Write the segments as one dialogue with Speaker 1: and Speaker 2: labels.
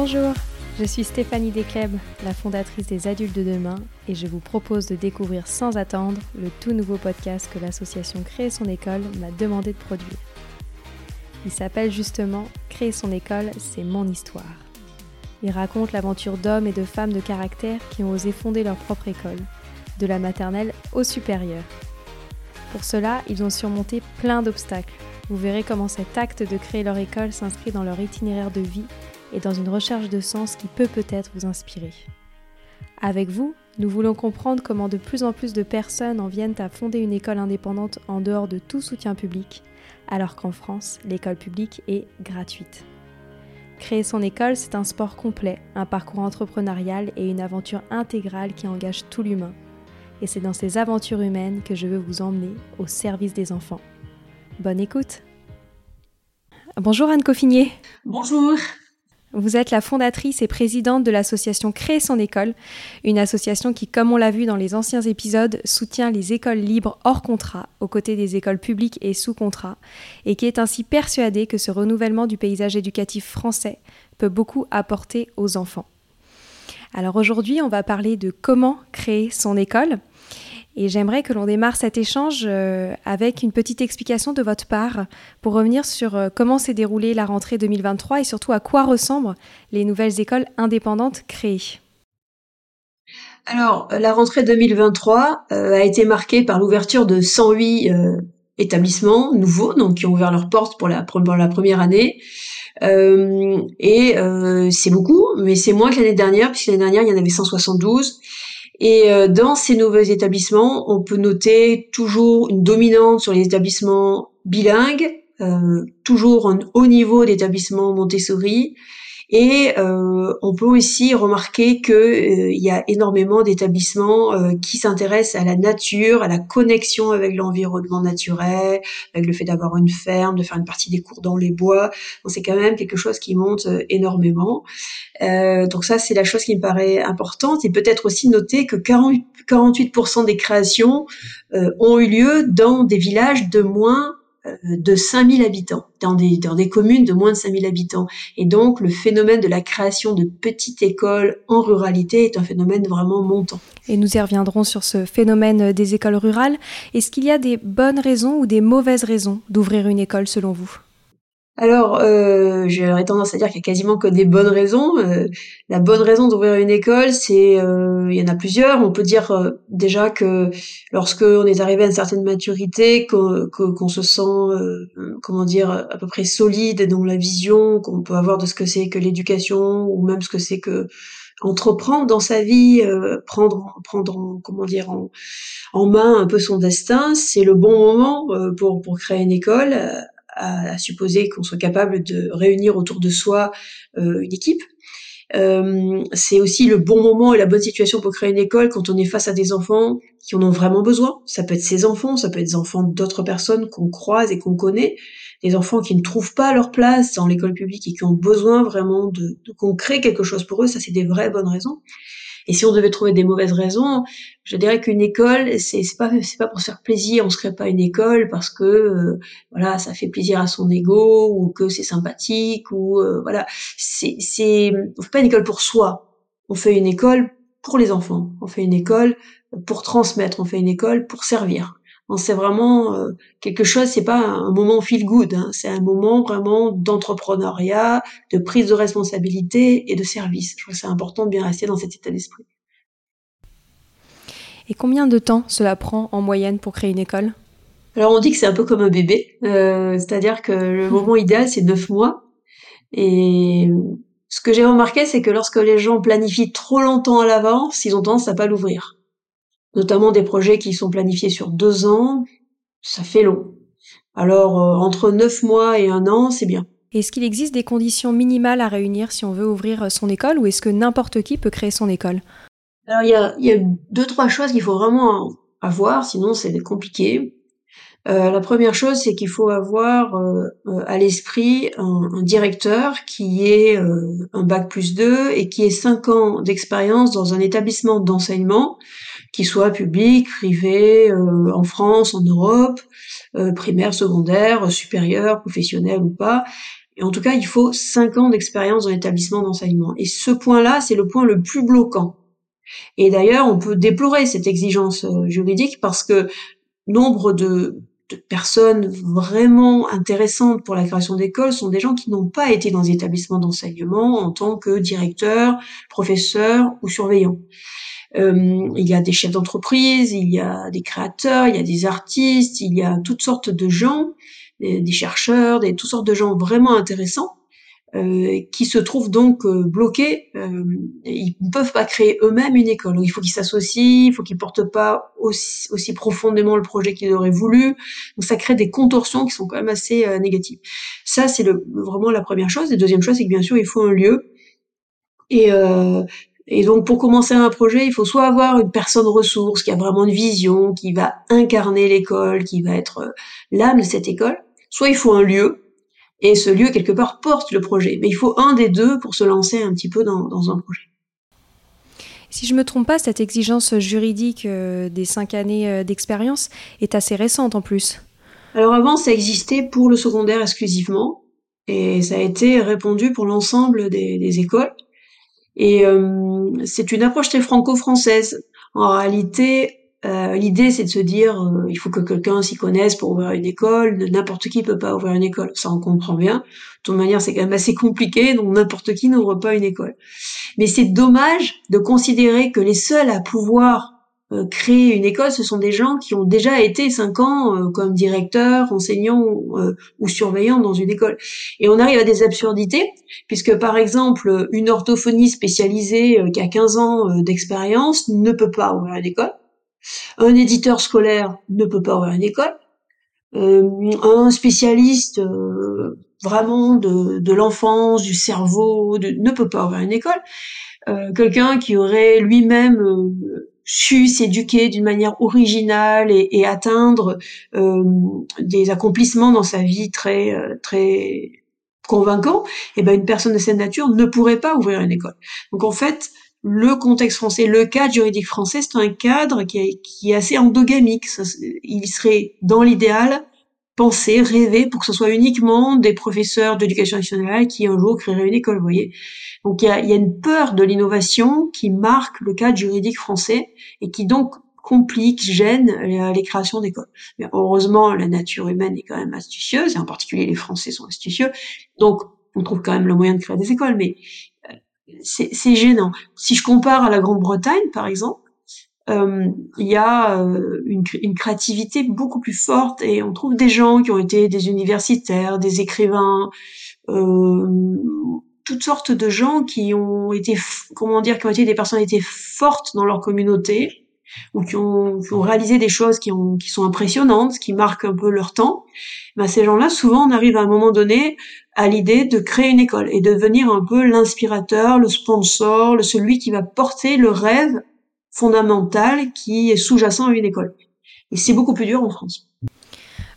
Speaker 1: Bonjour, je suis Stéphanie Descleb, la fondatrice des Adultes de demain, et je vous propose de découvrir sans attendre le tout nouveau podcast que l'association Créer son école m'a demandé de produire. Il s'appelle justement Créer son école, c'est mon histoire. Il raconte l'aventure d'hommes et de femmes de caractère qui ont osé fonder leur propre école, de la maternelle au supérieur. Pour cela, ils ont surmonté plein d'obstacles. Vous verrez comment cet acte de créer leur école s'inscrit dans leur itinéraire de vie et dans une recherche de sens qui peut peut-être vous inspirer. Avec vous, nous voulons comprendre comment de plus en plus de personnes en viennent à fonder une école indépendante en dehors de tout soutien public, alors qu'en France, l'école publique est gratuite. Créer son école, c'est un sport complet, un parcours entrepreneurial et une aventure intégrale qui engage tout l'humain. Et c'est dans ces aventures humaines que je veux vous emmener au service des enfants. Bonne écoute Bonjour Anne Coffinier
Speaker 2: Bonjour
Speaker 1: vous êtes la fondatrice et présidente de l'association Créer son école, une association qui, comme on l'a vu dans les anciens épisodes, soutient les écoles libres hors contrat aux côtés des écoles publiques et sous contrat, et qui est ainsi persuadée que ce renouvellement du paysage éducatif français peut beaucoup apporter aux enfants. Alors aujourd'hui, on va parler de comment créer son école. Et j'aimerais que l'on démarre cet échange euh, avec une petite explication de votre part pour revenir sur euh, comment s'est déroulée la rentrée 2023 et surtout à quoi ressemblent les nouvelles écoles indépendantes créées.
Speaker 2: Alors, la rentrée 2023 euh, a été marquée par l'ouverture de 108 établissements nouveaux, donc qui ont ouvert leurs portes pour la première année. et c'est beaucoup, mais c'est moins que l'année dernière, puisque l'année dernière, il y en avait 172. Et euh, dans ces nouveaux établissements, on peut noter toujours une dominante sur les établissements bilingues, euh, toujours un haut niveau d'établissements Montessori, et euh, on peut aussi remarquer que euh, il y a énormément d'établissements euh, qui s'intéressent à la nature, à la connexion avec l'environnement naturel, avec le fait d'avoir une ferme, de faire une partie des cours dans les bois. C'est quand même quelque chose qui monte énormément. donc ça, c'est la chose qui me paraît importante. Et peut-être aussi noter que 40, 48% des créations ont eu lieu dans des villages de moins euh, de 5000 habitants, dans des, dans des communes de moins de 5000 habitants. Et donc, le phénomène de la création de petites écoles en ruralité est un phénomène vraiment montant.
Speaker 1: Et nous y reviendrons sur ce phénomène des écoles rurales. Est-ce qu'il y a des bonnes raisons ou des mauvaises raisons d'ouvrir une école selon vous?
Speaker 2: Alors, euh, j'aurais tendance à dire qu'il y a quasiment que des bonnes raisons. Euh, la bonne raison d'ouvrir une école, c'est, euh, il y en a plusieurs. On peut dire euh, déjà que lorsque on est arrivé à une certaine maturité, qu'on se sent, euh, comment dire, à peu près solide dans la vision qu'on peut avoir de ce que c'est que l'éducation ou même ce que c'est que entreprendre dans sa vie, prendre, prendre, comment dire, en, en, main un peu son destin, c'est le bon moment pour pour créer une école à, supposer qu'on soit capable de réunir autour de soi euh, une équipe. Euh, c'est aussi le bon moment et la bonne situation pour créer une école quand on est face à des enfants qui en ont vraiment besoin. Ça peut être ses enfants, ça peut être des enfants d'autres personnes qu'on croise et qu'on connaît, des enfants qui ne trouvent pas leur place dans l'école publique et qui ont besoin vraiment de, de qu'on crée quelque chose pour eux. Ça, c'est des vraies bonnes raisons. Et si on devait trouver des mauvaises raisons, je dirais qu'une école, c'est pas c'est pas pour se faire plaisir. On se crée pas une école parce que euh, voilà, ça fait plaisir à son ego ou que c'est sympathique ou euh, voilà. C'est c'est on fait pas une école pour soi. On fait une école pour les enfants. On fait une école pour transmettre. On fait une école pour servir c'est vraiment euh, quelque chose, c'est pas un moment feel good, hein, c'est un moment vraiment d'entrepreneuriat, de prise de responsabilité et de service. Je trouve que c'est important de bien rester dans cet état d'esprit.
Speaker 1: Et combien de temps cela prend en moyenne pour créer une école?
Speaker 2: Alors on dit que c'est un peu comme un bébé, euh, c'est-à-dire que le moment idéal c'est neuf mois. Et ce que j'ai remarqué, c'est que lorsque les gens planifient trop longtemps à l'avance, ils ont tendance à pas l'ouvrir notamment des projets qui sont planifiés sur deux ans, ça fait long. Alors euh, entre neuf mois et un an, c'est bien.
Speaker 1: Est-ce qu'il existe des conditions minimales à réunir si on veut ouvrir son école ou est-ce que n'importe qui peut créer son école?
Speaker 2: Alors il y a, y a, deux trois choses qu'il faut vraiment avoir, sinon c'est compliqué. Euh, la première chose, c'est qu'il faut avoir euh, à l'esprit un, un, directeur qui ait un bac plus 2 et qui ait cinq ans d'expérience dans un établissement d'enseignement qu'ils soient publics, privés, euh, en France, en Europe, euh, primaire, secondaire, supérieur, professionnel ou pas. Et en tout cas, il faut cinq ans d'expérience dans l'établissement d'enseignement. Et ce point-là, c'est le point le plus bloquant. Et d'ailleurs, on peut déplorer cette exigence euh, juridique parce que nombre de, personnes vraiment intéressantes pour la création d'écoles sont des gens qui n'ont pas été dans des établissements d'enseignement en tant que directeur, professeur ou surveillant. Euh, il y a des chefs d'entreprise, il y a des créateurs, il y a des artistes, il y a toutes sortes de gens, des, des chercheurs, des toutes sortes de gens vraiment intéressants euh, qui se trouvent donc euh, bloqués. Euh, ils ne peuvent pas créer eux-mêmes une école. Il faut qu'ils s'associent, il faut qu'ils portent pas aussi, aussi profondément le projet qu'ils auraient voulu. Donc ça crée des contorsions qui sont quand même assez négatives. Ça, c'est vraiment la première chose. Et deuxième chose, c'est que bien sûr, il faut un lieu. Et, et donc, pour commencer un projet, il faut soit avoir une personne ressource qui a vraiment une vision, qui va incarner l'école, qui va être l'âme de cette école. Soit il faut un lieu, et ce lieu quelque part porte le projet. Mais il faut un des deux pour se lancer un petit peu dans, un projet.
Speaker 1: Si je ne me trompe pas, cette exigence juridique euh, des cinq années euh, d'expérience est assez récente en plus.
Speaker 2: Alors avant, ça existait pour le secondaire exclusivement, et ça a été répondu pour l'ensemble des, écoles. Et euh, c'est une approche très franco-française. En réalité, euh, l'idée, c'est de se dire, euh, il faut que quelqu'un s'y connaisse pour ouvrir une école. N'importe qui peut pas ouvrir une école. Ça, on comprend bien. De toute manière, c'est quand même assez compliqué, donc n'importe qui n'ouvre pas une école. Mais c'est dommage de considérer que les seuls à pouvoir euh, créer une école, ce sont des gens qui ont déjà été cinq ans comme directeurs, enseignants ou surveillants dans une école. Et on arrive à des absurdités, puisque par exemple, une orthophonie spécialisée qui a 15 ans d'expérience ne peut pas ouvrir une école un éditeur scolaire ne peut pas ouvrir une école. Euh, un spécialiste euh, vraiment de, l'enfance, du cerveau, ne peut pas ouvrir une école. Euh, quelqu'un qui aurait lui-même su s'éduquer d'une manière originale et, atteindre des accomplissements dans sa vie très très convaincants, et eh ben une personne de cette nature ne pourrait pas ouvrir une école. Donc en fait, le contexte français, le cadre juridique français, c'est un cadre qui est, assez endogamique. il serait, dans l'idéal, pensé, rêvé pour que ce soit uniquement des professeurs d'éducation nationale qui un jour créeraient une école, vous voyez. Donc il y a, une peur de l'innovation qui marque le cadre juridique français et qui donc complique, gêne les, créations d'écoles. Mais heureusement, la nature humaine est quand même astucieuse, et en particulier les Français sont astucieux. Donc on trouve quand même le moyen de créer des écoles, mais c'est gênant. Si je compare à la Grande-Bretagne, par exemple, euh, il y a euh, une, une, créativité beaucoup plus forte et on trouve des gens qui ont été des universitaires, des écrivains, euh, toutes sortes de gens qui ont été, comment dire, qui ont été des personnalités fortes dans leur communauté ou qui ont, réalisé des choses qui, ont, qui sont impressionnantes, qui marquent un peu leur temps. Ben, ces gens-là, souvent, on arrive à un moment donné à l'idée de créer une école et de devenir un peu l'inspirateur, le sponsor, celui qui va porter le rêve fondamental qui est sous-jacent à une école. Et c'est beaucoup plus dur en France.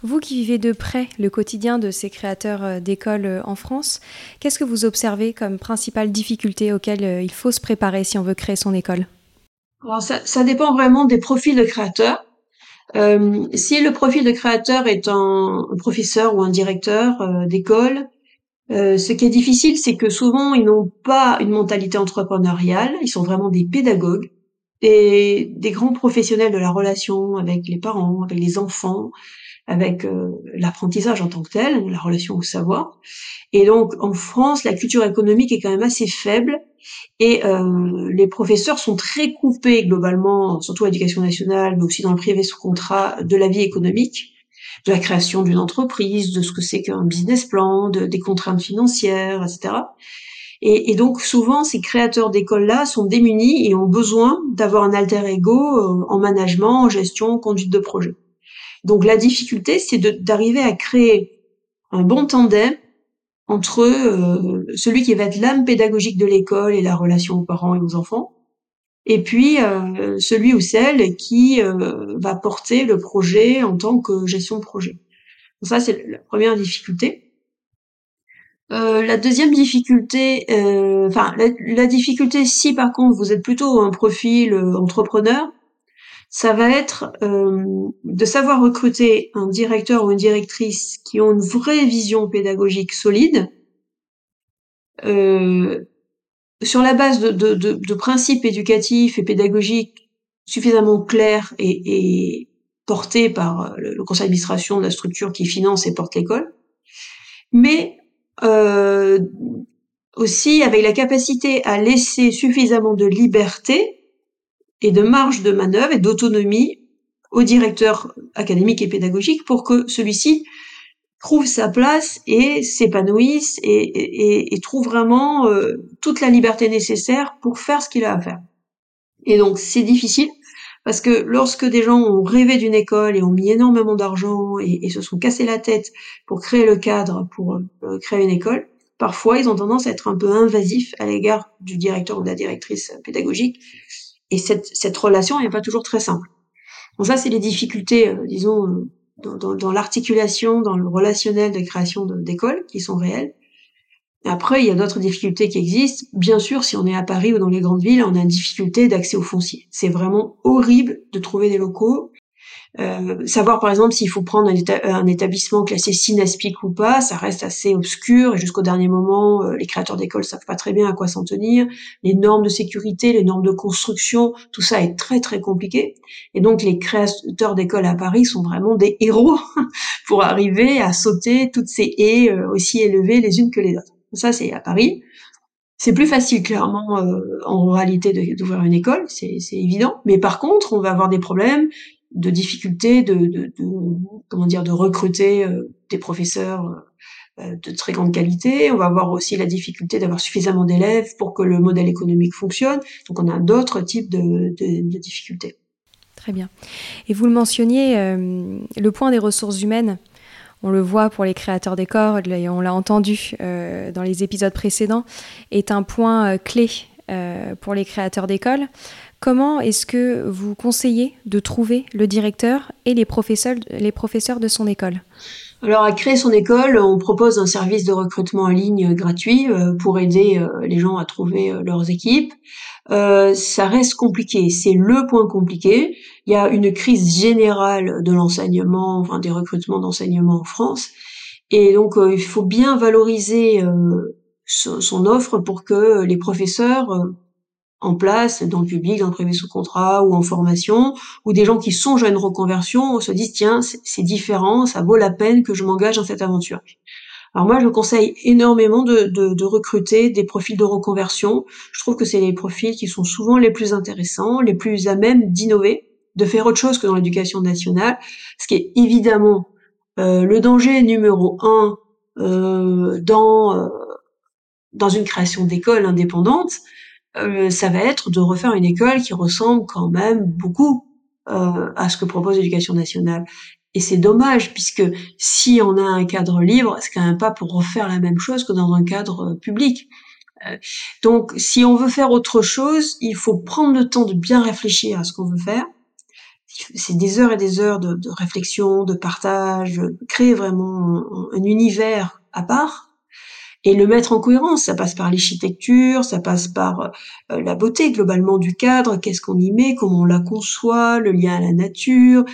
Speaker 1: Vous qui vivez de près le quotidien de ces créateurs euh, d'écoles euh, en France, qu'est-ce que vous observez comme principale difficulté auxquelles euh, il faut se préparer si on veut créer son école?
Speaker 2: Alors ça, ça, dépend vraiment des profils de créateurs. Euh, si le profil de créateur est un, professeur ou un directeur euh, d'école, euh, ce qui est difficile, c'est que souvent, ils n'ont pas une mentalité entrepreneuriale, ils sont vraiment des pédagogues, et des grands professionnels de la relation avec les parents, avec les enfants, avec euh, l'apprentissage en tant que tel, la relation au savoir. Et donc, en France, la culture économique est quand même assez faible, et euh, les professeurs sont très coupés globalement, surtout à l'éducation nationale, mais aussi dans le privé sous contrat, de la vie économique de la création d'une entreprise, de ce que c'est qu'un business plan, de, des contraintes financières, etc. Et, et donc souvent, ces créateurs d'écoles-là sont démunis et ont besoin d'avoir un alter ego euh, en management, en gestion, en conduite de projet. Donc la difficulté, c'est d'arriver à créer un bon tandem entre euh, celui qui va être l'âme pédagogique de l'école et la relation aux parents et aux enfants, et puis euh, celui ou celle qui euh, va porter le projet en tant que gestion de projet. Ça, c'est la première difficulté. La deuxième difficulté, enfin la, difficulté, si par contre vous êtes plutôt un profil entrepreneur, ça va être de savoir recruter un directeur ou une directrice qui ont une vraie vision pédagogique solide, euh, sur la base de, de, de, principes éducatifs et pédagogiques suffisamment clairs et, et portés par le, conseil d'administration de la structure qui finance et porte l'école, mais euh, aussi avec la capacité à laisser suffisamment de liberté et de marge de manœuvre et d'autonomie au directeur académique et pédagogique pour que celui-ci trouve sa place et s'épanouisse et, trouve vraiment euh, toute la liberté nécessaire pour faire ce qu'il a à faire. Et donc c'est difficile parce que lorsque des gens ont rêvé d'une école et ont mis énormément d'argent et, se sont cassés la tête pour créer le cadre, pour euh, créer une école, parfois ils ont tendance à être un peu invasifs à l'égard du directeur ou de la directrice pédagogique. Et cette, cette relation n'est pas toujours très simple. Bon, ça, c'est les difficultés, euh, disons, euh, dans, dans, l'articulation, dans le relationnel de création d'écoles qui sont réelles. Après, il y a d'autres difficultés qui existent. Bien sûr, si on est à Paris ou dans les grandes villes, on a une difficulté d'accès au foncier. C'est vraiment horrible de trouver des locaux. Euh, savoir par exemple s'il faut prendre un, établissement classé SINASPIC ou pas, ça reste assez obscur et jusqu'au dernier moment, euh, les créateurs d'écoles savent pas très bien à quoi s'en tenir. Les normes de sécurité, les normes de construction, tout ça est très très compliqué. Et donc les créateurs d'écoles à Paris sont vraiment des héros pour arriver à sauter toutes ces haies euh, aussi élevées les unes que les autres. Ça c'est à Paris. C'est plus facile clairement en réalité d'ouvrir une école, c'est évident. Mais par contre, on va avoir des problèmes de difficulté de, comment dire de recruter euh, des professeurs euh, de très grande qualité. On va avoir aussi la difficulté d'avoir suffisamment d'élèves pour que le modèle économique fonctionne. Donc on a d'autres types de, difficultés.
Speaker 1: Très bien. Et vous le mentionniez, euh, le point des ressources humaines, on le voit pour les créateurs d'écoles, on l'a entendu dans les épisodes précédents, est un point clé pour les créateurs d'écoles. Comment est-ce que vous conseillez de trouver le directeur et les professeurs, de son école?
Speaker 2: Alors, à créer son école, on propose un service de recrutement en ligne gratuit euh, pour aider euh, les gens à trouver euh, leurs équipes. ça reste compliqué, c'est le point compliqué. Il y a une crise générale de l'enseignement, enfin des recrutements d'enseignement en France, et donc il faut bien valoriser son offre pour que les professeurs en place dans le public, dans le privé sous contrat ou en formation, ou des gens qui songent à une reconversion se disent tiens c'est différent, ça vaut la peine que je m'engage dans cette aventure. Alors moi je conseille énormément de, de, recruter des profils de reconversion. Je trouve que c'est les profils qui sont souvent les plus intéressants, les plus à même d'innover, de faire autre chose que dans l'éducation nationale, ce qui est évidemment euh, le danger numéro un euh, dans euh, dans une création d'école indépendante, euh, ça va être de refaire une école qui ressemble quand même beaucoup euh, à ce que propose l'éducation nationale. Et c'est dommage, puisque si on a un cadre libre, c'est quand même pas pour refaire la même chose que dans un cadre euh, public. donc, si on veut faire autre chose, il faut prendre le temps de bien réfléchir à ce qu'on veut faire. C'est des heures et des heures de réflexion, de partage, créer vraiment un univers à part et le mettre en cohérence. Ça passe par l'architecture, ça passe par euh, la beauté globalement du cadre, qu'est-ce qu'on y met, comment on la conçoit, le lien à la nature,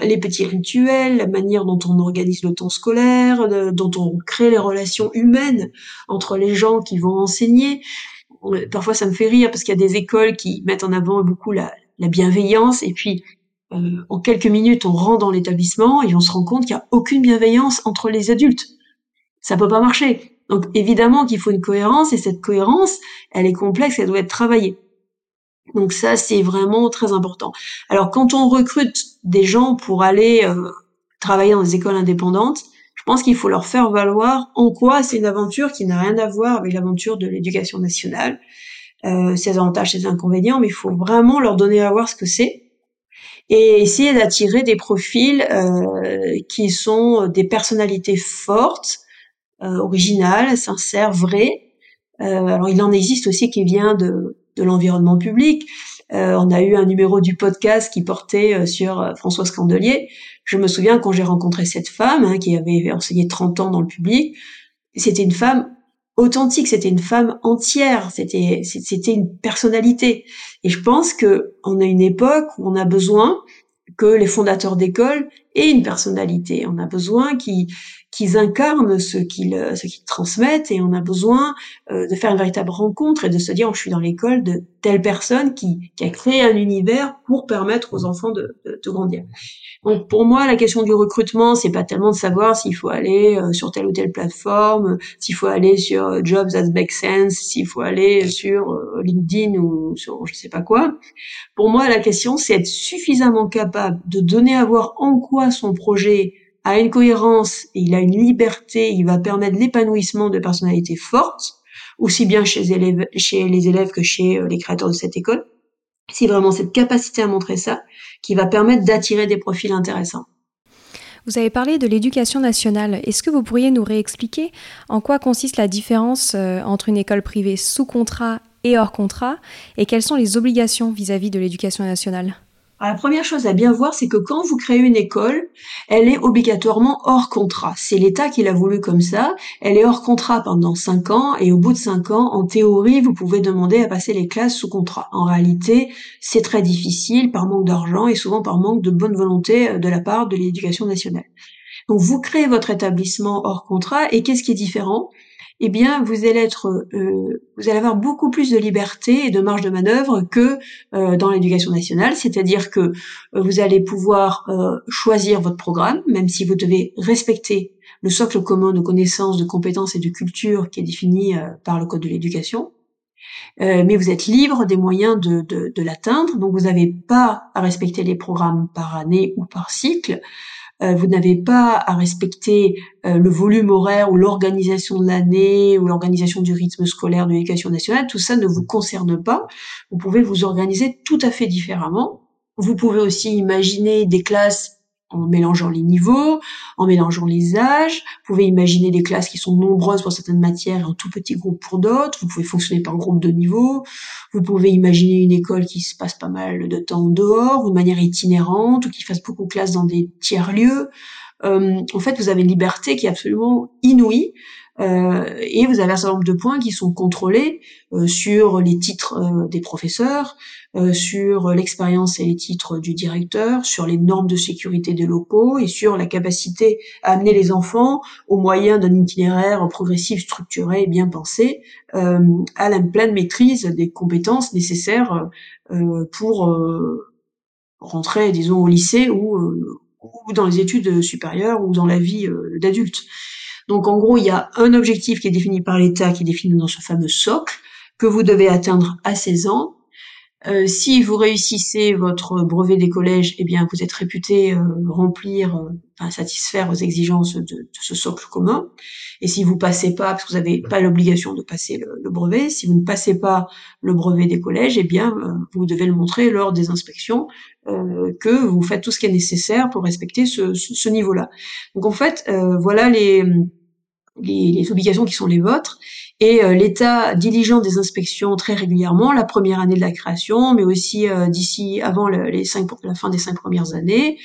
Speaker 2: les petits rituels, la manière dont on organise le temps scolaire, dont on crée les relations humaines entre les gens qui vont enseigner. Parfois, ça me fait rire parce qu'il y a des écoles qui mettent en avant beaucoup la, la bienveillance et puis euh, en quelques minutes, on rentre dans l'établissement et on se rend compte qu'il n'y a aucune bienveillance entre les adultes. Ça peut pas marcher. Donc évidemment qu'il faut une cohérence et cette cohérence, elle est complexe, elle doit être travaillée. Donc ça, c'est vraiment très important. Alors quand on recrute des gens pour aller euh, travailler dans des écoles indépendantes, je pense qu'il faut leur faire valoir en quoi c'est une aventure qui n'a rien à voir avec l'aventure de l'éducation nationale, euh, ses avantages, ses inconvénients, mais il faut vraiment leur donner à voir ce que c'est et essayer d'attirer des profils euh, qui sont des personnalités fortes, original, sincère, vrai. Euh, alors il en existe aussi qui vient de, de l'environnement public. Euh, on a eu un numéro du podcast qui portait sur Françoise Candelier. Je me souviens quand j'ai rencontré cette femme hein, qui avait enseigné 30 ans dans le public, c'était une femme authentique, c'était une femme entière, c'était c'était une personnalité. Et je pense que on a une époque où on a besoin que les fondateurs d'école aient une personnalité. On a besoin qu'ils qu'ils incarnent ce qu'ils ce qu'ils transmettent et on a besoin de faire une véritable rencontre et de se dire oh, je suis dans l'école de telle personne qui, qui a créé un univers pour permettre aux enfants de, de, de grandir. Donc pour moi, la question du recrutement, c'est pas tellement de savoir s'il faut aller euh, sur telle ou telle plateforme, s'il faut aller sur euh, Jobs That Make Sense, s'il faut aller sur euh, LinkedIn ou sur je sais pas quoi. Pour moi, la question, c'est être suffisamment capable de donner à voir en quoi son projet a une cohérence il a une liberté, il va permettre l'épanouissement de personnalités fortes, aussi bien chez les élèves, que chez les créateurs de cette école. C'est vraiment cette capacité à montrer ça qui va permettre d'attirer des profils intéressants.
Speaker 1: Vous avez parlé de l'éducation nationale. Est-ce que vous pourriez nous réexpliquer en quoi consiste la différence euh, entre une école privée sous contrat et hors contrat et quelles sont les obligations vis-à-vis -vis de l'éducation nationale?
Speaker 2: La première chose à bien voir, c'est que quand vous créez une école, elle est obligatoirement hors contrat. C'est l'État qui l'a voulu comme ça. Elle est hors contrat pendant cinq ans et au bout de cinq ans, en théorie, vous pouvez demander à passer les classes sous contrat. En réalité, c'est très difficile par manque d'argent et souvent par manque de bonne volonté euh, de la part de l'éducation nationale. Donc vous créez votre établissement hors contrat et qu'est-ce qui est différent? Eh bien, vous allez être, euh, vous allez avoir beaucoup plus de liberté et de marge de manœuvre que euh, dans l'éducation nationale. C'est-à-dire que euh, vous allez pouvoir choisir votre programme, même si vous devez respecter le socle commun de connaissances, de compétences et de culture qui est défini par le code de l'éducation. mais vous êtes libre des moyens de, de, de l'atteindre, donc vous n'avez pas à respecter les programmes par année ou par cycle. Euh, vous n'avez pas à respecter euh, le volume horaire ou l'organisation de l'année ou l'organisation du rythme scolaire de l'éducation nationale, tout ça ne vous concerne pas. Vous pouvez vous organiser tout à fait différemment. Vous pouvez aussi imaginer des classes en mélangeant les niveaux, en mélangeant les âges. Vous pouvez imaginer des classes qui sont nombreuses pour certaines matières et en tout petit groupe pour d'autres. Vous pouvez fonctionner par groupe de niveau. Vous pouvez imaginer une école qui se passe pas mal de temps dehors, ou de manière itinérante, ou qui fasse beaucoup de classes dans des tiers-lieux. Euh, en fait, vous avez une liberté qui est absolument inouïe. Euh, et vous avez un certain nombre de points qui sont contrôlés euh, sur les titres euh, des professeurs, sur l'expérience et les titres du directeur, sur les normes de sécurité des locaux et sur la capacité à amener les enfants au moyen d'un itinéraire progressif, structuré et bien pensé à la pleine maîtrise des compétences nécessaires pour rentrer, disons, au lycée ou, ou dans les études supérieures ou dans la vie d'adulte. Donc en gros, il y a un objectif qui est défini par l'État, qui est défini dans ce fameux socle, que vous devez atteindre à 16 ans. Euh, si vous réussissez votre brevet des collèges, eh bien vous êtes réputé euh, remplir, euh, satisfaire aux exigences de, ce socle commun. Et si vous passez pas, parce que vous n'avez pas l'obligation de passer le, brevet, si vous ne passez pas le brevet des collèges, eh bien vous devez le montrer lors des inspections que vous faites tout ce qui est nécessaire pour respecter ce, ce niveau-là. Donc en fait, voilà les les, obligations qui sont les vôtres. Et euh, l'État diligente des inspections très régulièrement, la première année de la création, mais aussi euh, d'ici avant les cinq, la fin des cinq premières années.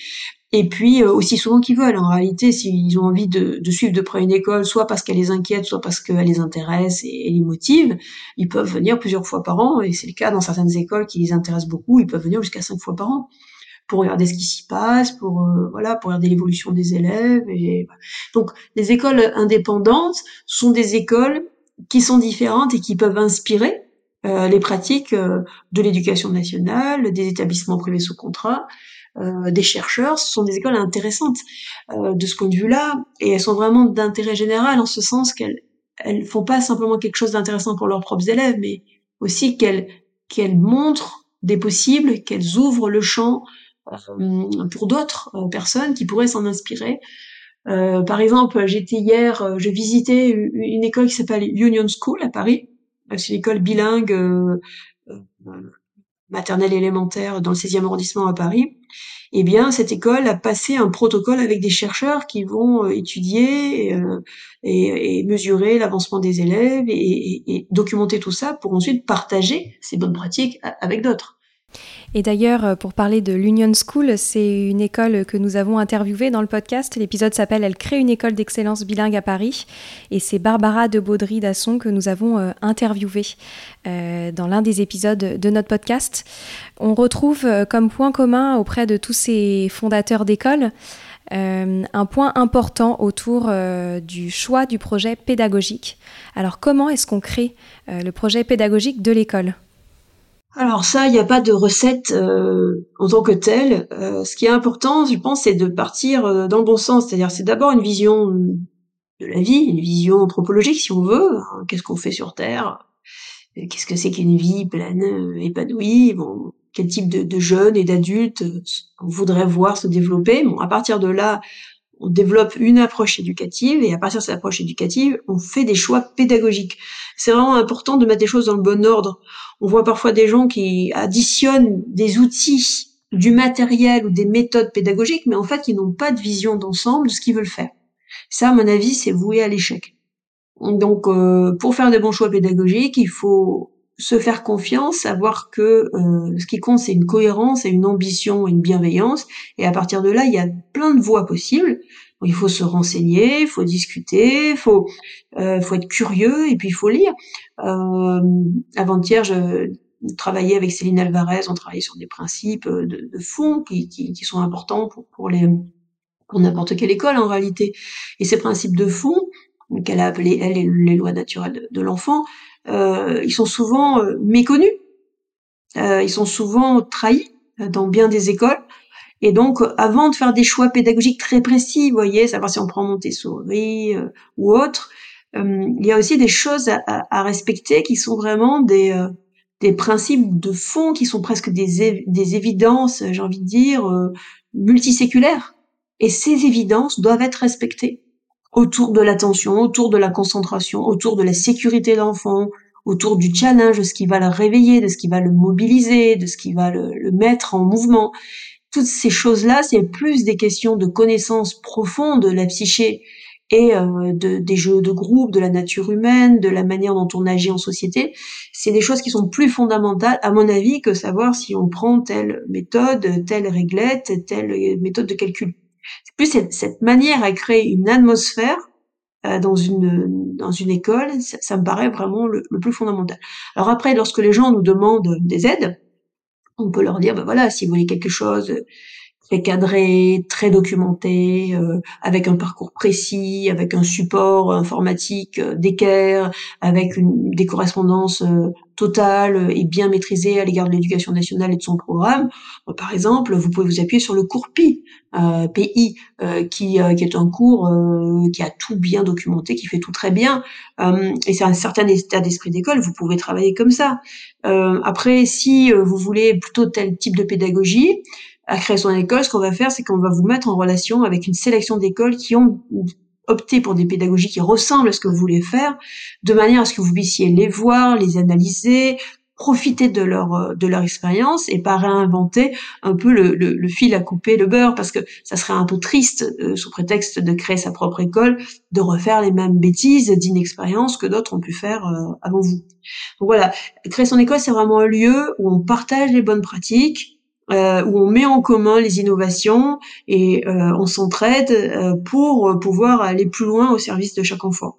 Speaker 2: Et puis euh, aussi souvent qu'ils veulent. En réalité, s'ils ont envie de, suivre de près une école, soit parce qu'elle les inquiète, soit parce qu'elle les intéresse et, et, les motive, ils peuvent venir plusieurs fois par an. Et c'est le cas dans certaines écoles qui les intéressent beaucoup. Ils peuvent venir jusqu'à cinq fois par an pour regarder ce qui s'y passe, pour euh, voilà, pour regarder l'évolution des élèves. Donc, les écoles indépendantes sont des écoles qui sont différentes et qui peuvent inspirer euh, les pratiques euh, de l'éducation nationale, des établissements privés sous contrat, euh, des chercheurs. Ce sont des écoles intéressantes de ce point de vue-là, et elles sont vraiment d'intérêt général en ce sens qu'elles elles font pas simplement quelque chose d'intéressant pour leurs propres élèves, mais aussi qu'elles qu'elles montrent des possibles, qu'elles ouvrent le champ euh, pour d'autres euh, personnes qui pourraient s'en inspirer. Euh, par exemple, j'étais hier, je visitais une école qui s'appelle Union School à Paris. C'est une école bilingue maternelle élémentaire dans le 16e arrondissement à Paris. Eh bien, cette école a passé un protocole avec des chercheurs qui vont étudier et, mesurer l'avancement des élèves et, documenter tout ça pour ensuite partager ces bonnes pratiques avec d'autres.
Speaker 1: Et d'ailleurs, euh, pour parler de l'Union School, c'est une école que nous avons interviewée dans le podcast. L'épisode s'appelle Elle crée une école d'excellence bilingue à Paris. Et c'est Barbara de Baudry d'Asson que nous avons euh, interviewée euh, dans l'un des épisodes de notre podcast. On retrouve comme point commun auprès de tous ces fondateurs d'écoles un point important autour du choix du projet pédagogique. Alors comment est-ce qu'on crée le projet pédagogique de l'école?
Speaker 2: Alors ça, il n'y a pas de recette en tant que telle. ce qui est important, je pense, c'est de partir dans le bon sens. C'est-à-dire, c'est d'abord une vision de la vie, une vision anthropologique si on veut. Hein. Qu'est-ce qu'on fait sur Terre? Qu'est-ce que c'est qu'une vie pleine, euh, épanouie? Bon, quel type de, de jeunes et d'adultes euh, on voudrait voir se développer? Bon, à partir de là, on développe une approche éducative et à partir de cette approche éducative, on fait des choix pédagogiques. C'est vraiment important de mettre les choses dans le bon ordre. On voit parfois des gens qui additionnent des outils, du matériel ou des méthodes pédagogiques, mais en fait, ils n'ont pas de vision d'ensemble de ce qu'ils veulent faire. Ça, à mon avis, c'est voué à l'échec. Donc, euh, pour faire de bons choix pédagogiques, il faut se faire confiance, savoir que euh, ce qui compte, c'est une cohérence et une ambition une bienveillance. Et à partir de là, il y a plein de voies possibles. Il faut se renseigner, il faut discuter, il faut, euh, faut être curieux et puis il faut lire. Euh, Avant-hier, je travaillais avec Céline Alvarez, on travaillait sur des principes de, de fond qui, qui, qui, sont importants pour, pour les pour n'importe quelle école en réalité. Et ces principes de fond, qu'elle a appelés, elle, les lois naturelles de, l'enfant, euh, ils sont souvent euh, méconnus, euh, ils sont souvent trahis dans bien des écoles. Et donc, avant de faire des choix pédagogiques très précis, vous voyez, savoir si on prend Montessori euh, ou autre, il y a aussi des choses à, à, respecter qui sont vraiment des, des principes de fond, qui sont presque des, des évidences, j'ai envie de dire, multiséculaires. Et ces évidences doivent être respectées autour de l'attention, autour de la concentration, autour de la sécurité de l'enfant, autour du challenge, de ce qui va le réveiller, de ce qui va le mobiliser, de ce qui va le, mettre en mouvement. Toutes ces choses-là, c'est plus des questions de connaissance profonde de la psyché et euh, de, des jeux de groupe, de la nature humaine, de la manière dont on agit en société. C'est des choses qui sont plus fondamentales, à mon avis, que savoir si on prend telle méthode, telle réglette, telle méthode de calcul. C'est plus cette, cette, manière à créer une atmosphère euh, dans une dans une école, ça, me paraît vraiment le, plus fondamental. Alors après, lorsque les gens nous demandent des aides, on peut leur dire, ben voilà, si vous voulez quelque chose très cadré, très documenté, euh, avec un parcours précis, avec un support informatique euh, d'équerre, avec une, des correspondances euh, totales et bien maîtrisées à l'égard de l'éducation nationale et de son programme. par exemple, vous pouvez vous appuyer sur le cours PI, PI, qui, qui est un cours qui a tout bien documenté, qui fait tout très bien, et c'est un certain état d'esprit d'école. Vous pouvez travailler comme ça. après, si vous voulez plutôt tel type de pédagogie, à créer son école, ce qu'on va faire, c'est qu'on va vous mettre en relation avec une sélection d'écoles qui ont opté pour des pédagogies qui ressemblent à ce que vous voulez faire, de manière à ce que vous puissiez les voir, les analyser, profiter de leur de leur expérience et pas réinventer un peu le, le, fil à couper le beurre parce que ça serait un peu triste euh, sous prétexte de créer sa propre école de refaire les mêmes bêtises d'inexpérience que d'autres ont pu faire euh, avant vous. Donc voilà, créer son école c'est vraiment un lieu où on partage les bonnes pratiques, euh, où on met en commun les innovations et euh, on s'entraide euh, pour pouvoir aller plus loin au service de chaque enfant.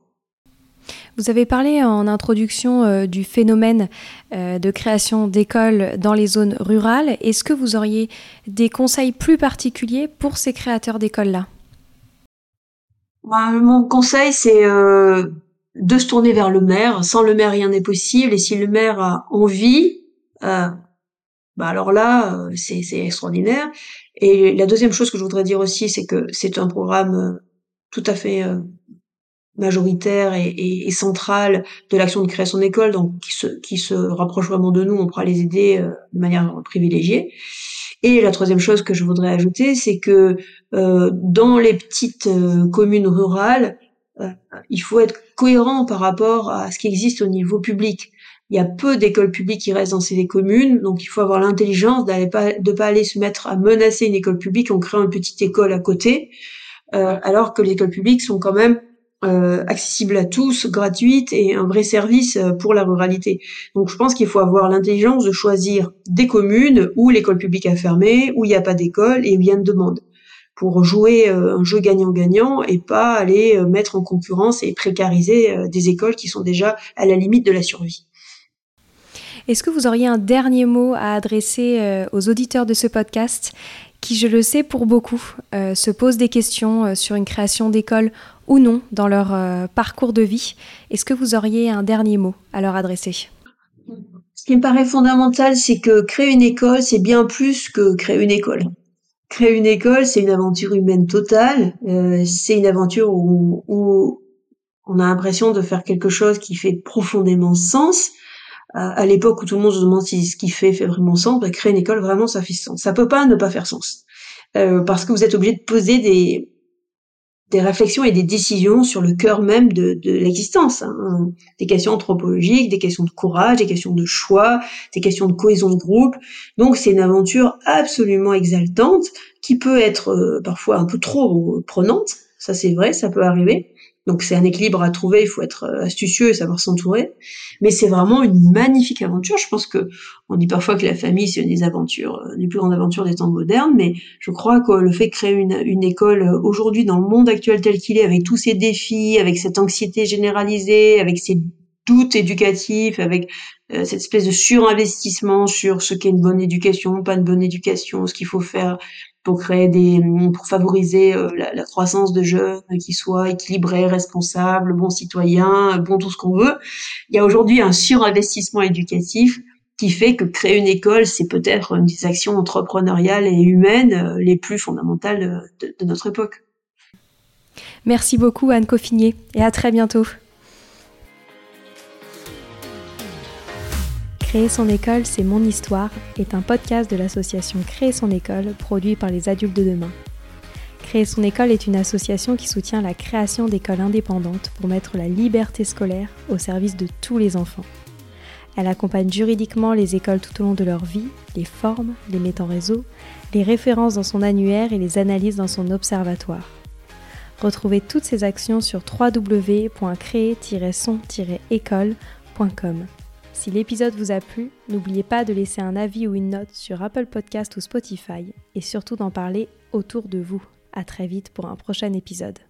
Speaker 1: Vous avez parlé en introduction du phénomène de création d'écoles dans les zones rurales. Est-ce que vous auriez des conseils plus particuliers pour ces créateurs d'écoles-là?
Speaker 2: Bah, Mon conseil, c'est de se tourner vers le maire. Sans le maire, rien n'est possible. Et si le maire a envie, bah alors là, euh, c'est extraordinaire. Et la deuxième chose que je voudrais dire aussi, c'est que c'est un programme euh, tout à fait euh, majoritaire et, et, central de l'action de création d'école, donc qui se, qui se rapproche vraiment de nous, on pourra les aider de manière privilégiée. Et la troisième chose que je voudrais ajouter, c'est que dans les petites communes rurales, il faut être cohérent par rapport à ce qui existe au niveau public il y a peu d'écoles publiques qui restent dans ces communes, donc il faut avoir l'intelligence d'aller pas de pas aller se mettre à menacer une école publique en créant une petite école à côté, euh, alors que les écoles publiques sont quand même euh, accessibles à tous, gratuites et un vrai service euh, pour la ruralité. Donc je pense qu'il faut avoir l'intelligence de choisir des communes où l'école publique a fermé, où il n'y a pas d'école et où il y a une demande pour jouer un jeu gagnant-gagnant et pas aller mettre en concurrence et précariser des écoles qui sont déjà à la limite de la survie.
Speaker 1: Est-ce que vous auriez un dernier mot à adresser euh, aux auditeurs de ce podcast qui, je le sais pour beaucoup, euh, se posent des questions euh, sur une création d'école ou non dans leur parcours de vie? Est-ce que vous auriez un dernier mot à leur adresser?
Speaker 2: Ce qui me paraît fondamental, c'est que créer une école, c'est bien plus que créer une école. Créer une école, c'est une aventure humaine totale. c'est une aventure où, où on a l'impression de faire quelque chose qui fait profondément sens. À, l'époque où tout le monde se demande si ce qui fait fait vraiment sens, bah, créer une école, vraiment, ça fait sens. Ça peut pas ne pas faire sens. Euh, parce que vous êtes obligé de poser des, des réflexions et des décisions sur le cœur même de, de l'existence. Hein. Des questions anthropologiques, des questions de courage, des questions de choix, des questions de cohésion de groupe. Donc c'est une aventure absolument exaltante qui peut être euh, parfois un peu trop prenante. Ça c'est vrai, ça peut arriver. Donc c'est un équilibre à trouver, il faut être euh, astucieux et savoir s'entourer. Mais c'est vraiment une magnifique aventure. Je pense que on dit parfois que la famille c'est une des aventures, euh, les plus grandes aventures des temps modernes, mais je crois que le fait de créer une, une école euh, aujourd'hui dans le monde actuel tel qu'il est, avec tous ces défis, avec cette anxiété généralisée, avec ces doutes éducatifs, avec cette espèce de surinvestissement sur ce qu'est une bonne éducation, pas une bonne éducation, ce qu'il faut faire pour créer des, pour favoriser euh, la, croissance de jeunes qui soient équilibrés, responsables, bons citoyens, bons tout ce qu'on veut. Il y a aujourd'hui un surinvestissement éducatif qui fait que créer une école, c'est peut-être une des actions entrepreneuriales et humaines euh, les plus fondamentales de, de notre époque.
Speaker 1: Merci beaucoup Anne Coffinier et à très bientôt. Créer son école, c'est mon histoire est un podcast de l'association Créer son école produit par les adultes de demain. Créer son école est une association qui soutient la création d'écoles indépendantes pour mettre la liberté scolaire au service de tous les enfants. Elle accompagne juridiquement les écoles tout au long de leur vie, les forme, les met en réseau, les références dans son annuaire et les analyse dans son observatoire. Retrouvez toutes ces actions sur www.créer-son-école.com. Si l'épisode vous a plu, n'oubliez pas de laisser un avis ou une note sur Apple Podcast ou Spotify et surtout d'en parler autour de vous. À très vite pour un prochain épisode.